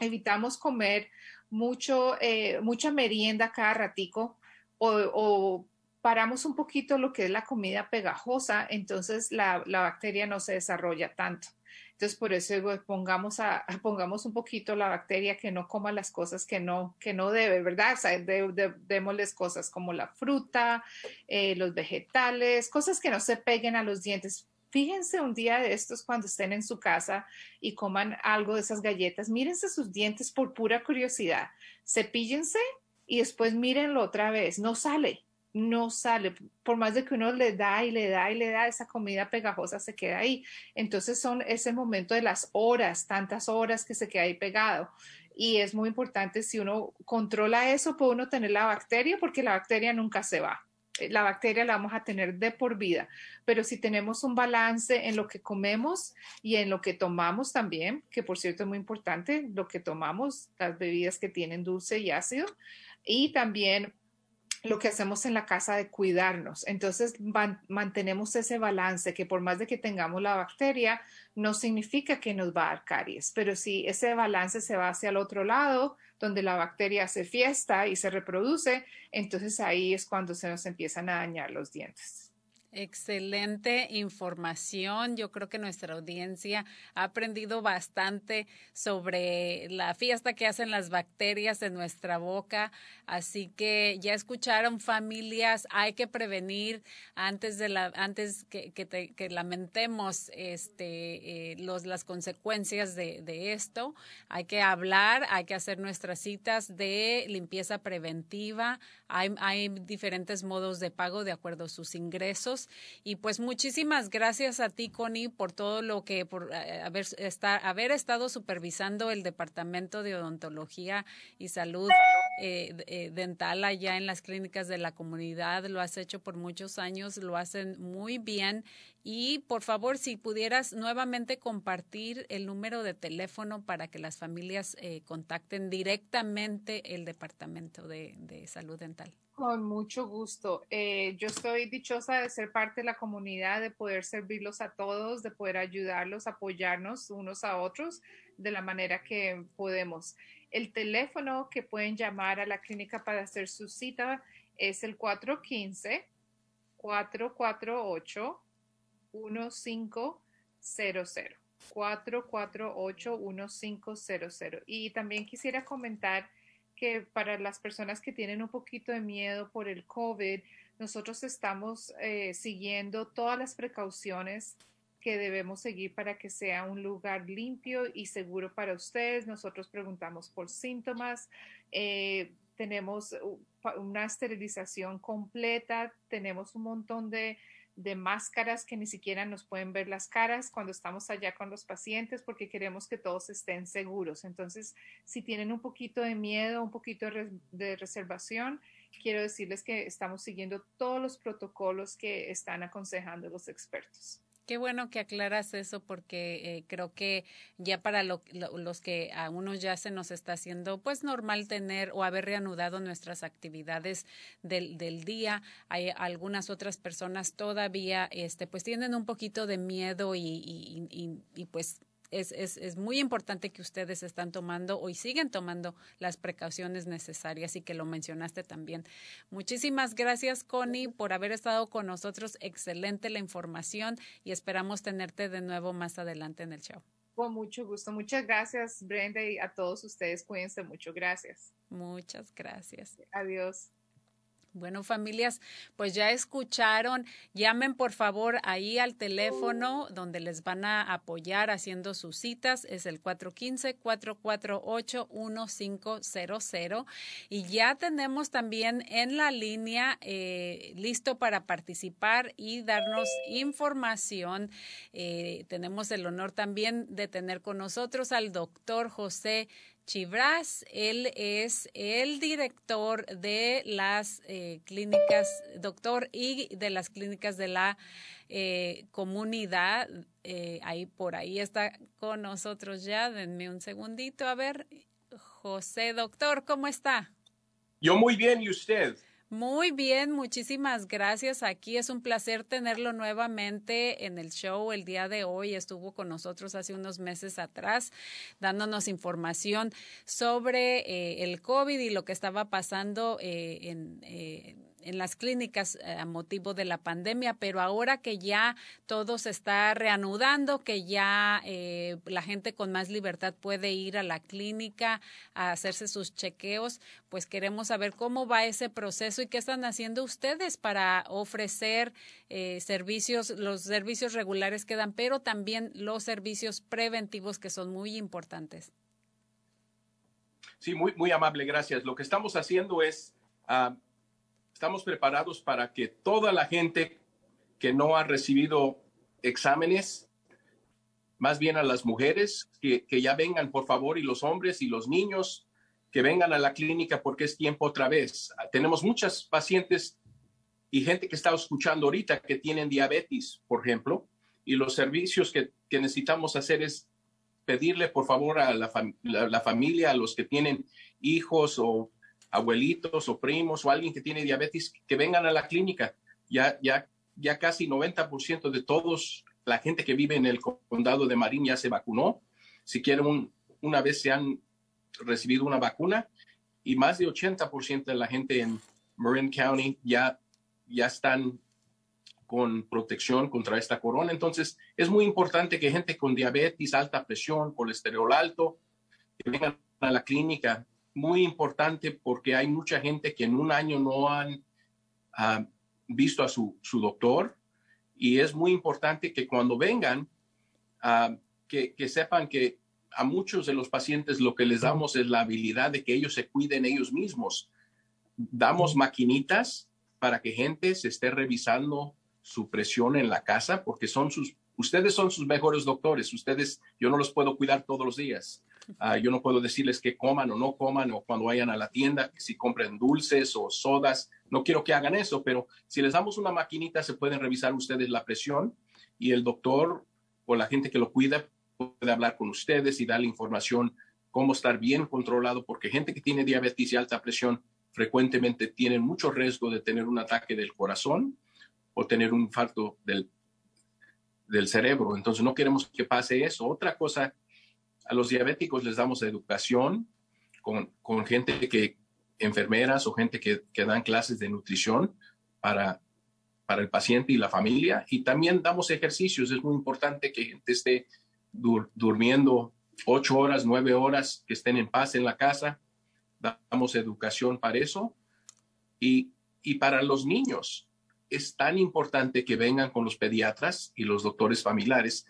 evitamos comer mucho, eh, mucha merienda cada ratico o, paramos un poquito lo que es la comida pegajosa, entonces la, bacteria no se desarrolla tanto. Entonces, por eso pongamos, a, pongamos un poquito la bacteria que no coma las cosas que no, que no debe, ¿verdad? O sea, démosles cosas como la fruta, eh, los vegetales, cosas que no se peguen a los dientes. Fíjense un día de estos cuando estén en su casa y coman algo de esas galletas, mírense sus dientes por pura curiosidad, cepíllense y después mírenlo otra vez, no sale, no sale, por más de que uno le da y le da y le da, esa comida pegajosa se queda ahí. Entonces son ese momento de las horas, tantas horas que se queda ahí pegado. Y es muy importante si uno controla eso, puede uno tener la bacteria porque la bacteria nunca se va. Eh, la bacteria la vamos a tener de por vida, pero si tenemos un balance en lo que comemos y en lo que tomamos también, que por cierto es muy importante, lo que tomamos, las bebidas que tienen dulce y ácido, y también lo que hacemos en la casa de cuidarnos. Entonces mantenemos ese balance que por más de que tengamos la bacteria, no significa que nos va a dar caries, pero si ese balance se va hacia el otro lado, donde la bacteria hace fiesta y se reproduce, entonces ahí es cuando se nos empiezan a dañar los dientes. Excelente información. Yo creo que nuestra audiencia ha aprendido bastante sobre la fiesta que hacen las bacterias en nuestra boca. Así que ya escucharon familias, hay que prevenir antes de la, antes que, que, lamentemos este, eh, los, las consecuencias de, de esto. Hay que hablar, hay que hacer nuestras citas de limpieza preventiva. Hay, hay diferentes modos de pago de acuerdo a sus ingresos y pues muchísimas gracias a ti, Connie, por todo lo que, por eh, haber, estar, haber estado supervisando el Departamento de Odontología y Salud eh, eh, Dental allá en las clínicas de la comunidad. Lo has hecho por muchos años, lo hacen muy bien. Y por favor, si pudieras nuevamente compartir el número de teléfono para que las familias contacten directamente el Departamento de Salud Dental. Con mucho gusto. Eh, yo estoy dichosa de ser parte de la comunidad, de poder servirlos a todos, de poder ayudarlos, apoyarnos unos a otros de la manera que podemos. El teléfono que pueden llamar a la clínica para hacer su cita es el 415-448-1500. 448-1500. Y también quisiera comentar que para las personas que tienen un poquito de miedo por el COVID, nosotros estamos eh, siguiendo todas las precauciones que debemos seguir para que sea un lugar limpio y seguro para ustedes. Nosotros preguntamos por síntomas, eh, tenemos una esterilización completa, tenemos un montón de de máscaras que ni siquiera nos pueden ver las caras cuando estamos allá con los pacientes porque queremos que todos estén seguros. Entonces, si tienen un poquito de miedo, un poquito de reservación, quiero decirles que estamos siguiendo todos los protocolos que están aconsejando los expertos. Qué bueno que aclaras eso porque eh, creo que ya para los que a unos ya se nos está haciendo pues normal tener o haber reanudado nuestras actividades del, del día, hay algunas otras personas todavía este pues tienen un poquito de miedo y, y pues es, es, es, muy importante que ustedes están tomando o siguen tomando las precauciones necesarias y que lo mencionaste también. Muchísimas gracias, Connie, por haber estado con nosotros. Excelente la información y esperamos tenerte de nuevo más adelante en el show. Con mucho gusto. Muchas gracias, Brenda, y a todos ustedes. Cuídense mucho. Gracias. Muchas gracias. Adiós. Bueno, familias, pues ya escucharon, llamen por favor ahí al teléfono donde les van a apoyar haciendo sus citas, es el 415-448-1500 y ya tenemos también en la línea eh, listo para participar y darnos información. Eh, tenemos el honor también de tener con nosotros al doctor José Chivras. Él es el director de las eh, clínicas, doctor y de las clínicas de la eh, comunidad. Eh, ahí por ahí está con nosotros ya. Denme un segundito. A ver, José, doctor, ¿cómo está? Yo muy bien, ¿y usted? Muy bien, muchísimas gracias. Aquí es un placer tenerlo nuevamente en el show el día de hoy. Estuvo con nosotros hace unos meses atrás dándonos información sobre eh, el COVID y lo que estaba pasando eh, en... Eh, en las clínicas eh, a motivo de la pandemia, pero ahora que ya todo se está reanudando, que ya eh, la gente con más libertad puede ir a la clínica a hacerse sus chequeos, pues queremos saber cómo va ese proceso y qué están haciendo ustedes para ofrecer eh, servicios, los servicios regulares que dan, pero también los servicios preventivos que son muy importantes. Sí, muy, muy amable, gracias. Lo que estamos haciendo es... Uh, estamos preparados para que toda la gente que no ha recibido exámenes, más bien a las mujeres, que, que, ya vengan, por favor, y los hombres y los niños, que vengan a la clínica porque es tiempo otra vez. Tenemos muchas pacientes y gente que está escuchando ahorita que tienen diabetes, por ejemplo, y los servicios que, que necesitamos hacer es pedirle, por favor, a la, la familia, a los que tienen hijos o abuelitos o primos o alguien que tiene diabetes que vengan a la clínica. Ya, ya, ya casi 90% de todos, la gente que vive en el condado de Marín ya se vacunó. Si quieren, una vez se han recibido una vacuna y más de 80% de la gente en Marin County ya, ya están con protección contra esta corona. Entonces, es muy importante que gente con diabetes, alta presión, colesterol alto, que vengan a la clínica muy importante porque hay mucha gente que en un año no han uh, visto a su, su, doctor y es muy importante que cuando vengan, uh, que, que, sepan que a muchos de los pacientes lo que les damos es la habilidad de que ellos se cuiden ellos mismos. Damos maquinitas para que gente se esté revisando su presión en la casa porque son sus, ustedes son sus mejores doctores. Ustedes, yo no los puedo cuidar todos los días Uh, yo no puedo decirles que coman o no coman o cuando vayan a la tienda, si compren dulces o sodas. No quiero que hagan eso, pero si les damos una maquinita, se pueden revisar ustedes la presión y el doctor o la gente que lo cuida puede hablar con ustedes y darle información cómo estar bien controlado, porque gente que tiene diabetes y alta presión frecuentemente tiene mucho riesgo de tener un ataque del corazón o tener un infarto del, del cerebro. Entonces no queremos que pase eso. Otra cosa a los diabéticos les damos educación con, con gente que, enfermeras o gente que, que, dan clases de nutrición para, para el paciente y la familia. Y también damos ejercicios. Es muy importante que gente esté dur durmiendo ocho horas, nueve horas, que estén en paz en la casa. Damos educación para eso. Y, y para los niños, es tan importante que vengan con los pediatras y los doctores familiares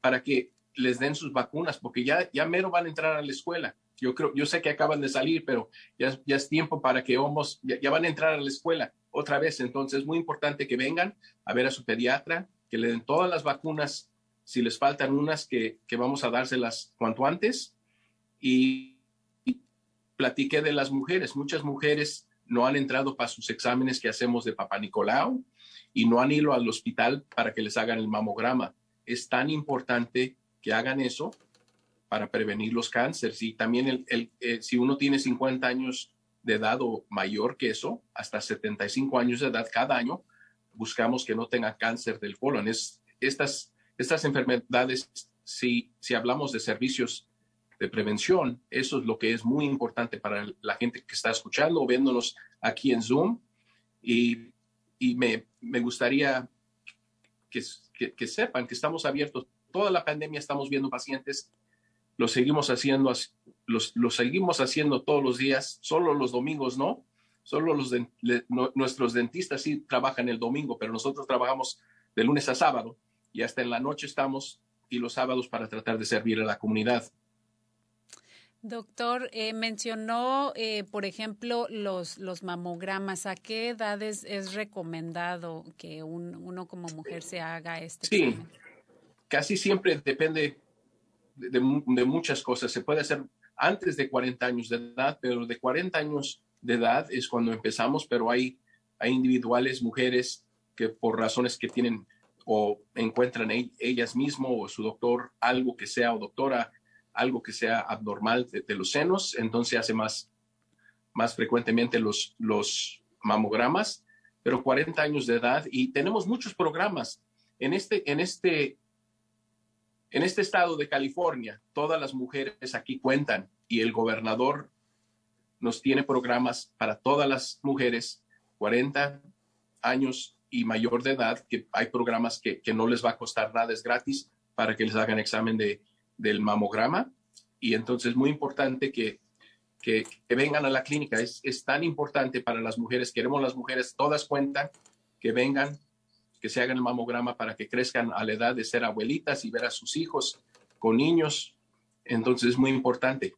para que les den sus vacunas, porque ya, ya mero van a entrar a la escuela. Yo creo, yo sé que acaban de salir, pero ya, ya es tiempo para que homos, ya, van a entrar a la escuela otra vez. Entonces es muy importante que vengan a ver a su pediatra, que le den todas las vacunas, si les faltan unas, que, que vamos a dárselas cuanto antes. Y, y platiqué de las mujeres. Muchas mujeres no han entrado para sus exámenes que hacemos de Papá Nicolau y no han ido al hospital para que les hagan el mamograma. Es tan importante que hagan eso para prevenir los cánceres. Y también el, el, eh, si uno tiene 50 años de edad o mayor que eso, hasta 75 años de edad cada año, buscamos que no tenga cáncer del colon. Es, estas, estas enfermedades, si, si hablamos de servicios de prevención, eso es lo que es muy importante para la gente que está escuchando o viéndonos aquí en Zoom. Y, y me, me gustaría que, que, que sepan que estamos abiertos toda la pandemia estamos viendo pacientes, lo seguimos haciendo, los, lo seguimos haciendo todos los días, solo los domingos no, solo los nuestros dentistas sí trabajan el domingo, pero nosotros trabajamos de lunes a sábado y hasta en la noche estamos y los sábados para tratar de servir a la comunidad. Doctor, eh, mencionó, eh, por ejemplo, los, los mamogramas. ¿A qué edades es recomendado que uno como mujer se haga este Sí, casi siempre depende de, muchas cosas. Se puede hacer antes de 40 años de edad, pero de 40 años de edad es cuando empezamos, pero hay, hay individuales, mujeres, que por razones que tienen o encuentran ellas mismas o su doctor algo que sea o doctora algo que sea abnormal de, los senos, entonces hace más, más frecuentemente los, los mamogramas, pero 40 años de edad y tenemos muchos programas. En este, en este, en este estado de California, todas las mujeres aquí cuentan y el gobernador nos tiene programas para todas las mujeres 40 años y mayor de edad, que hay programas que, que no les va a costar nada, es gratis para que les hagan examen de, del mamograma. Y entonces es muy importante que, que, vengan a la clínica. Es, es, tan importante para las mujeres. Queremos las mujeres, todas cuentan, que vengan, que se hagan el mamograma para que crezcan a la edad de ser abuelitas y ver a sus hijos con niños. Entonces es muy importante.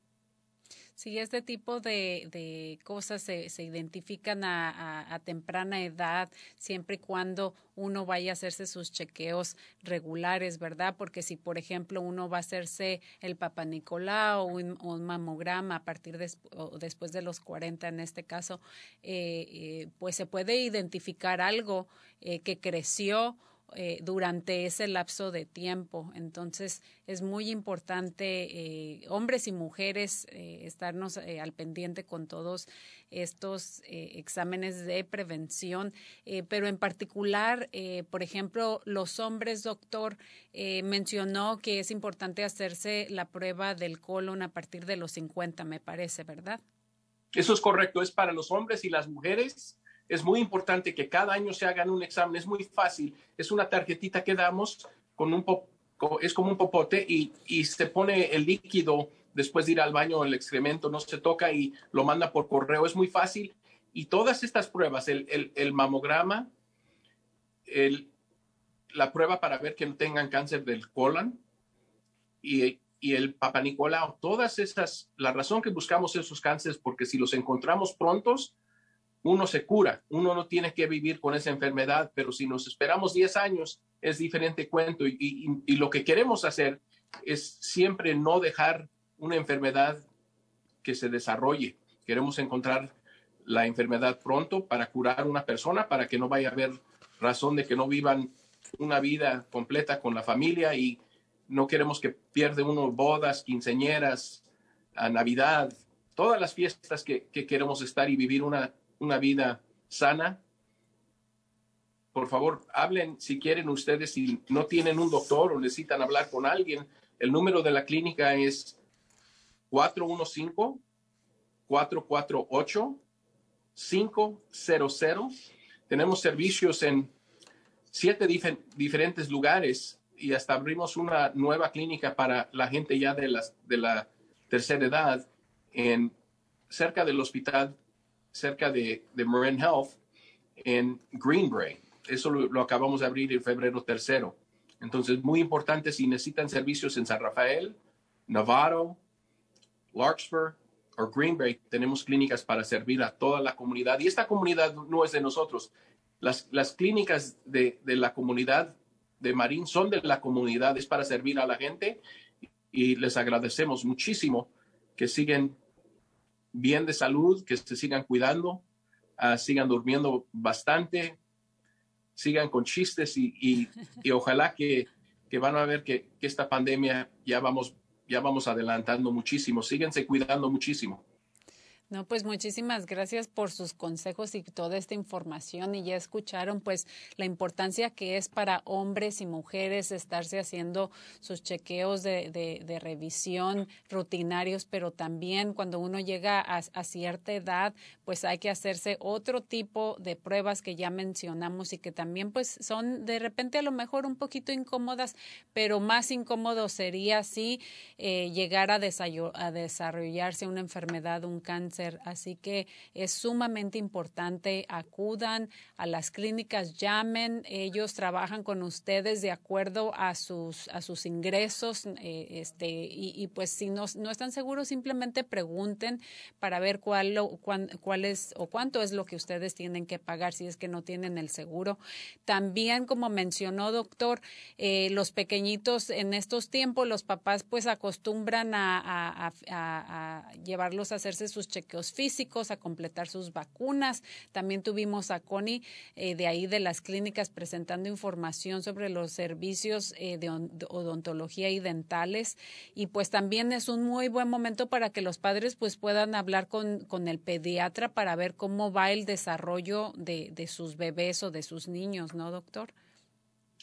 Sí, este tipo de, de cosas se, se identifican a, a, temprana edad, siempre y cuando uno vaya a hacerse sus chequeos regulares, ¿verdad? Porque si, por ejemplo, uno va a hacerse el Papa Nicolau o un, mamograma a partir de, después de los 40, en este caso, eh, eh, pues se puede identificar algo eh, que creció eh, durante ese lapso de tiempo. Entonces es muy importante, eh, hombres y mujeres, eh, estarnos al pendiente con todos estos exámenes de prevención, pero en particular, por ejemplo, los hombres, doctor, mencionó que es importante hacerse la prueba del colon a partir de los 50, me parece, ¿verdad? Eso es correcto, es para los hombres y las mujeres es muy importante que cada año se hagan un examen. Es muy fácil. Es una tarjetita que damos con un es como un popote y, y, se pone el líquido después de ir al baño, el excremento no se toca y lo manda por correo. Es muy fácil. Y todas estas pruebas, el, el, el mamograma, el, la prueba para ver que no tengan cáncer del colon y, y el papanicolau, todas esas, la razón que buscamos esos cánceres, porque si los encontramos prontos, uno se cura, uno no tiene que vivir con esa enfermedad, pero si nos esperamos 10 años, es diferente cuento y, lo que queremos hacer es siempre no dejar una enfermedad que se desarrolle. Queremos encontrar la enfermedad pronto para curar una persona, para que no vaya a haber razón de que no vivan una vida completa con la familia y no queremos que pierda uno bodas, quinceñeras, a Navidad, todas las fiestas que queremos estar y vivir una una vida sana. Por favor, hablen si quieren ustedes, si no tienen un doctor o necesitan hablar con alguien. El número de la clínica es 415-448-500. Tenemos servicios en siete diferentes lugares y hasta abrimos una nueva clínica para la gente ya de, las, de la tercera edad en cerca del hospital cerca de, de Marin Health en Greenbrae. Eso lo, acabamos de abrir en febrero tercero. Entonces, muy importante si necesitan servicios en San Rafael, Navarro, Larkspur o Greenbrae, tenemos clínicas para servir a toda la comunidad. Y esta comunidad no es de nosotros. Las, las clínicas de, de la comunidad de Marín son de la comunidad, es para servir a la gente y les agradecemos muchísimo que siguen bien de salud, que se sigan cuidando, uh, sigan durmiendo bastante, sigan con chistes y, y, y ojalá que, que, van a ver que, que, esta pandemia ya vamos, ya vamos adelantando muchísimo. Síguense cuidando muchísimo. No, pues muchísimas gracias por sus consejos y toda esta información. Y ya escucharon, pues, la importancia que es para hombres y mujeres estarse haciendo sus chequeos de, de, revisión rutinarios, pero también cuando uno llega a, a, cierta edad, pues hay que hacerse otro tipo de pruebas que ya mencionamos y que también, pues, son de repente a lo mejor un poquito incómodas, pero más incómodo sería si eh, llegar a, a desarrollarse una enfermedad, un cáncer Así que es sumamente importante, acudan a las clínicas, llamen, ellos trabajan con ustedes de acuerdo a sus, a sus ingresos, eh, este, y, pues si no, no están seguros, simplemente pregunten para ver cuál, cuál, es o cuánto es lo que ustedes tienen que pagar si es que no tienen el seguro. También, como mencionó doctor, eh, los pequeñitos en estos tiempos, los papás pues acostumbran a llevarlos a hacerse sus chequeos físicos, a completar sus vacunas. También tuvimos a Connie eh, de ahí de las clínicas presentando información sobre los servicios eh, de odontología y dentales. Y pues también es un muy buen momento para que los padres pues puedan hablar con, con el pediatra para ver cómo va el desarrollo de, de sus bebés o de sus niños, ¿no, doctor?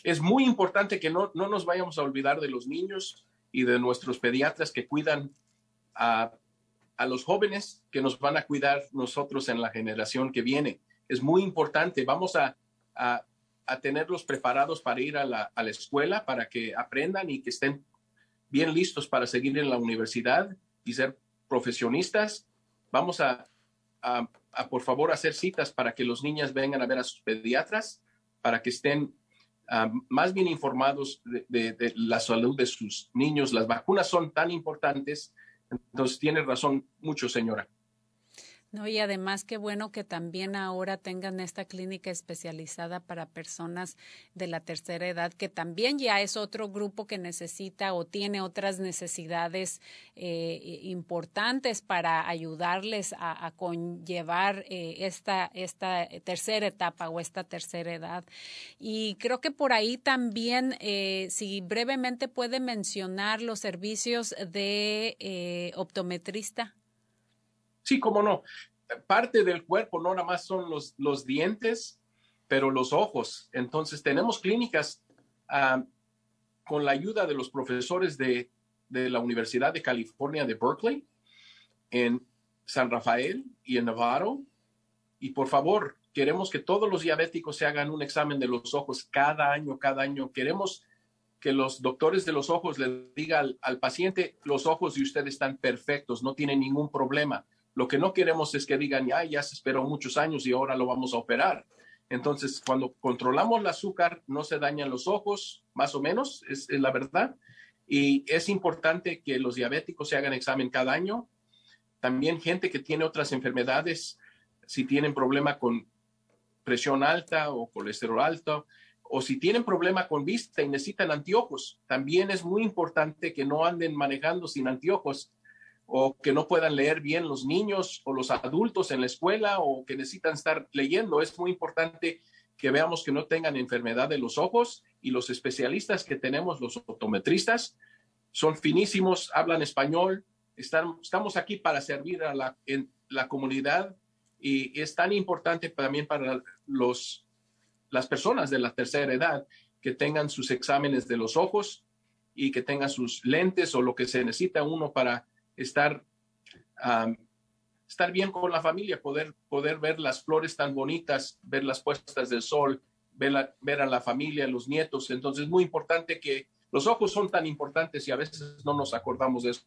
Es muy importante que no, no nos vayamos a olvidar de los niños y de nuestros pediatras que cuidan a a los jóvenes que nos van a cuidar nosotros en la generación que viene. Es muy importante. Vamos a, a, tenerlos preparados para ir a la, a la, escuela, para que aprendan y que estén bien listos para seguir en la universidad y ser profesionistas. Vamos a, a, por favor, hacer citas para que los niños vengan a ver a sus pediatras, para que estén ah, más bien informados de, de la salud de sus niños. Las vacunas son tan importantes entonces, tiene razón mucho, señora. No, y además qué bueno que también ahora tengan esta clínica especializada para personas de la tercera edad, que también ya es otro grupo que necesita o tiene otras necesidades eh, importantes para ayudarles a, conllevar eh, esta, esta tercera etapa o esta tercera edad. Y creo que por ahí también, eh, si brevemente puede mencionar los servicios de optometrista. Sí, cómo no. Parte del cuerpo no nada más son los, los dientes, pero los ojos. Entonces tenemos clínicas ah, con la ayuda de los profesores de, de la Universidad de California de Berkeley, en San Rafael y en Navarro. Y por favor, queremos que todos los diabéticos se hagan un examen de los ojos cada año, cada año. Queremos que los doctores de los ojos le digan al, al, paciente, los ojos de usted están perfectos, no tienen ningún problema. Lo que no queremos es que digan, ya, ya se esperó muchos años y ahora lo vamos a operar. Entonces, cuando controlamos el azúcar, no se dañan los ojos, más o menos, es, la verdad. Y es importante que los diabéticos se hagan examen cada año. También gente que tiene otras enfermedades, si tienen problema con presión alta o colesterol alto, o si tienen problema con vista y necesitan anteojos, también es muy importante que no anden manejando sin anteojos o que no puedan leer bien los niños o los adultos en la escuela o que necesitan estar leyendo. Es muy importante que veamos que no tengan enfermedad de los ojos y los especialistas que tenemos, los optometristas, son finísimos, hablan español, están, estamos aquí para servir a la, en la comunidad y es tan importante también para los, las personas de la tercera edad que tengan sus exámenes de los ojos y que tengan sus lentes o lo que se necesita uno para estar, estar bien con la familia, poder, poder ver las flores tan bonitas, ver las puestas del sol, ver, ver a la familia, los nietos. Entonces es muy importante que los ojos son tan importantes y a veces no nos acordamos de eso.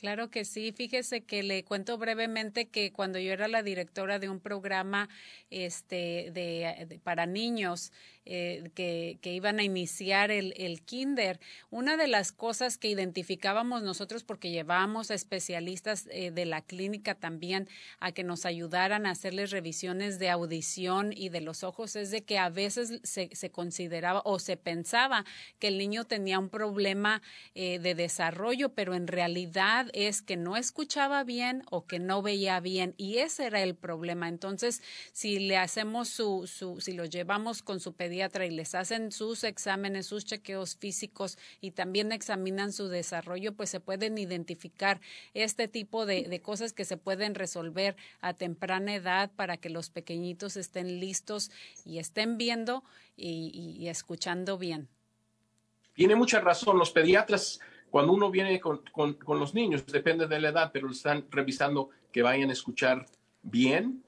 Claro que sí. Fíjese que le cuento brevemente que cuando yo era la directora de un programa este, de, para niños eh, que, iban a iniciar el, el, kinder, una de las cosas que identificábamos nosotros, porque llevábamos a especialistas eh, de la clínica también a que nos ayudaran a hacerles revisiones de audición y de los ojos, es de que a veces se, se consideraba o se pensaba que el niño tenía un problema eh, de desarrollo, pero en realidad realidad es que no escuchaba bien o que no veía bien y ese era el problema. Entonces, si le hacemos su, su si lo llevamos con su pediatra y les hacen sus exámenes, sus chequeos físicos y también examinan su desarrollo, pues se pueden identificar este tipo de, de cosas que se pueden resolver a temprana edad para que los pequeñitos estén listos y estén viendo y, escuchando bien. Tiene mucha razón. Los pediatras, cuando uno viene con, los niños, depende de la edad, pero están revisando que vayan a escuchar bien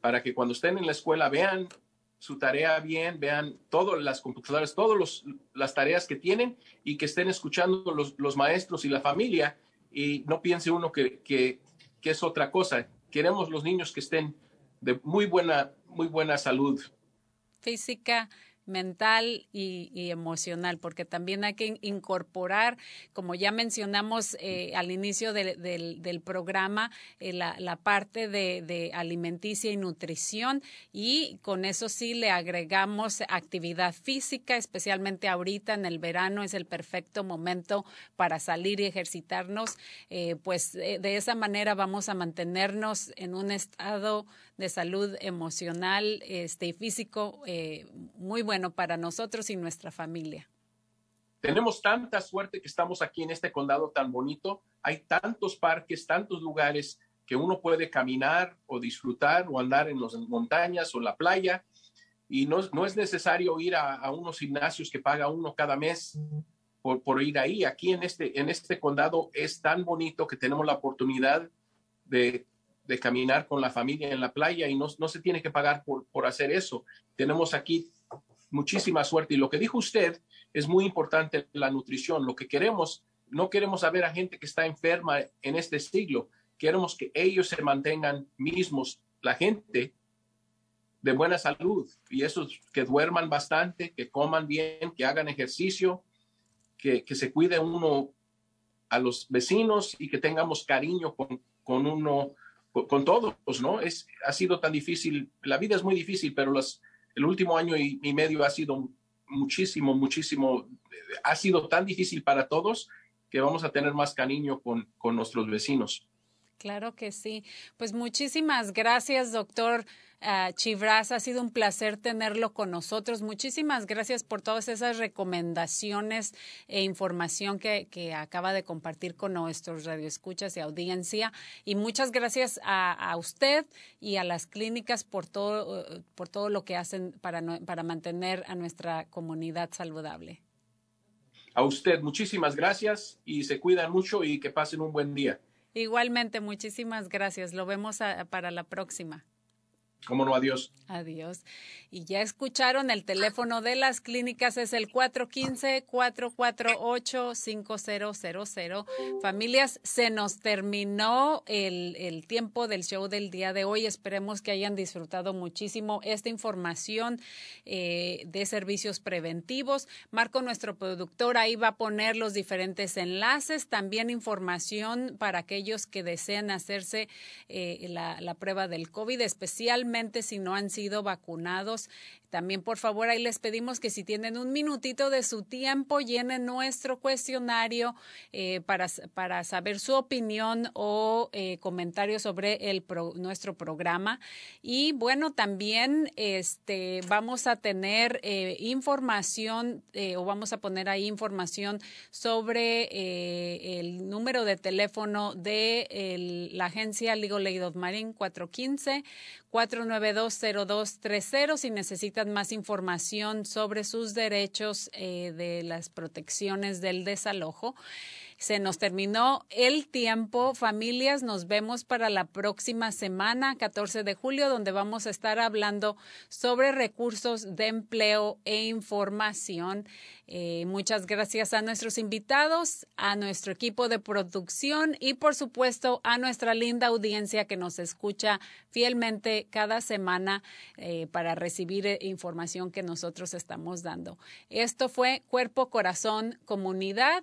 para que cuando estén en la escuela vean su tarea bien, vean todas las computadoras, todas las tareas que tienen y que estén escuchando los, los maestros y la familia y no piense uno que, que, que, es otra cosa. Queremos los niños que estén de muy buena, muy buena salud. Física, mental y, emocional, porque también hay que incorporar, como ya mencionamos eh, al inicio del, programa, eh, la, parte de, alimenticia y nutrición y con eso sí le agregamos actividad física, especialmente ahorita en el verano es el perfecto momento para salir y ejercitarnos, eh, pues de esa manera vamos a mantenernos en un estado de salud emocional este, y físico eh, muy bueno para nosotros y nuestra familia. Tenemos tanta suerte que estamos aquí en este condado tan bonito. Hay tantos parques, tantos lugares que uno puede caminar o disfrutar o andar en las montañas o la playa. Y no, no es necesario ir a, a, unos gimnasios que paga uno cada mes por, por ir ahí. Aquí en este, en este condado es tan bonito que tenemos la oportunidad de de caminar con la familia en la playa y no, no se tiene que pagar por, por hacer eso. Tenemos aquí muchísima suerte y lo que dijo usted es muy importante, la nutrición. Lo que queremos, no queremos saber a gente que está enferma en este siglo, queremos que ellos se mantengan mismos, la gente de buena salud y esos que duerman bastante, que coman bien, que hagan ejercicio, que, que se cuide uno a los vecinos y que tengamos cariño con, con uno con, todos, ¿no? Es, ha sido tan difícil, la vida es muy difícil, pero el último año y, medio ha sido muchísimo, muchísimo, ha sido tan difícil para todos que vamos a tener más cariño con nuestros vecinos. Claro que sí. Pues muchísimas gracias, doctor uh, Chivras. Ha sido un placer tenerlo con nosotros. Muchísimas gracias por todas esas recomendaciones e información que, que acaba de compartir con nuestros radioescuchas y audiencia. Y muchas gracias a, usted y a las clínicas por todo, por todo lo que hacen para, para mantener a nuestra comunidad saludable. A usted, muchísimas gracias y se cuidan mucho y que pasen un buen día. Igualmente, muchísimas gracias. Lo vemos para la próxima. ¿Cómo no? Adiós. Adiós. Y ya escucharon, el teléfono de las clínicas es el 415-448-5000. Familias, se nos terminó el, el, tiempo del show del día de hoy. Esperemos que hayan disfrutado muchísimo esta información eh, de servicios preventivos. Marco, nuestro productor, ahí va a poner los diferentes enlaces, también información para aquellos que desean hacerse eh, la, la prueba del COVID, especialmente si no han sido vacunados. También, por favor, ahí les pedimos que si tienen un minutito de su tiempo, llenen nuestro cuestionario eh, para, para saber su opinión o eh, comentarios sobre el nuestro programa. Y bueno, también este, vamos a tener eh, información o vamos a poner ahí información sobre el número de teléfono de la agencia Legal Aid of Marine 415 4920230 si necesitan más información sobre sus derechos eh, de las protecciones del desalojo. Se nos terminó el tiempo, familias. Nos vemos para la próxima semana, 14 de julio, donde vamos a estar hablando sobre recursos de empleo e información. Eh, muchas gracias a nuestros invitados, a nuestro equipo de producción y, por supuesto, a nuestra linda audiencia que nos escucha fielmente cada semana eh, para recibir eh, información que nosotros estamos dando. Esto fue Cuerpo, Corazón, Comunidad.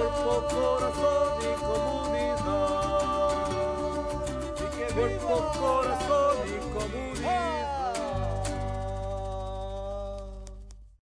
cuerpo, corazón y comunidad. Cuerpo, corazón y comunidad.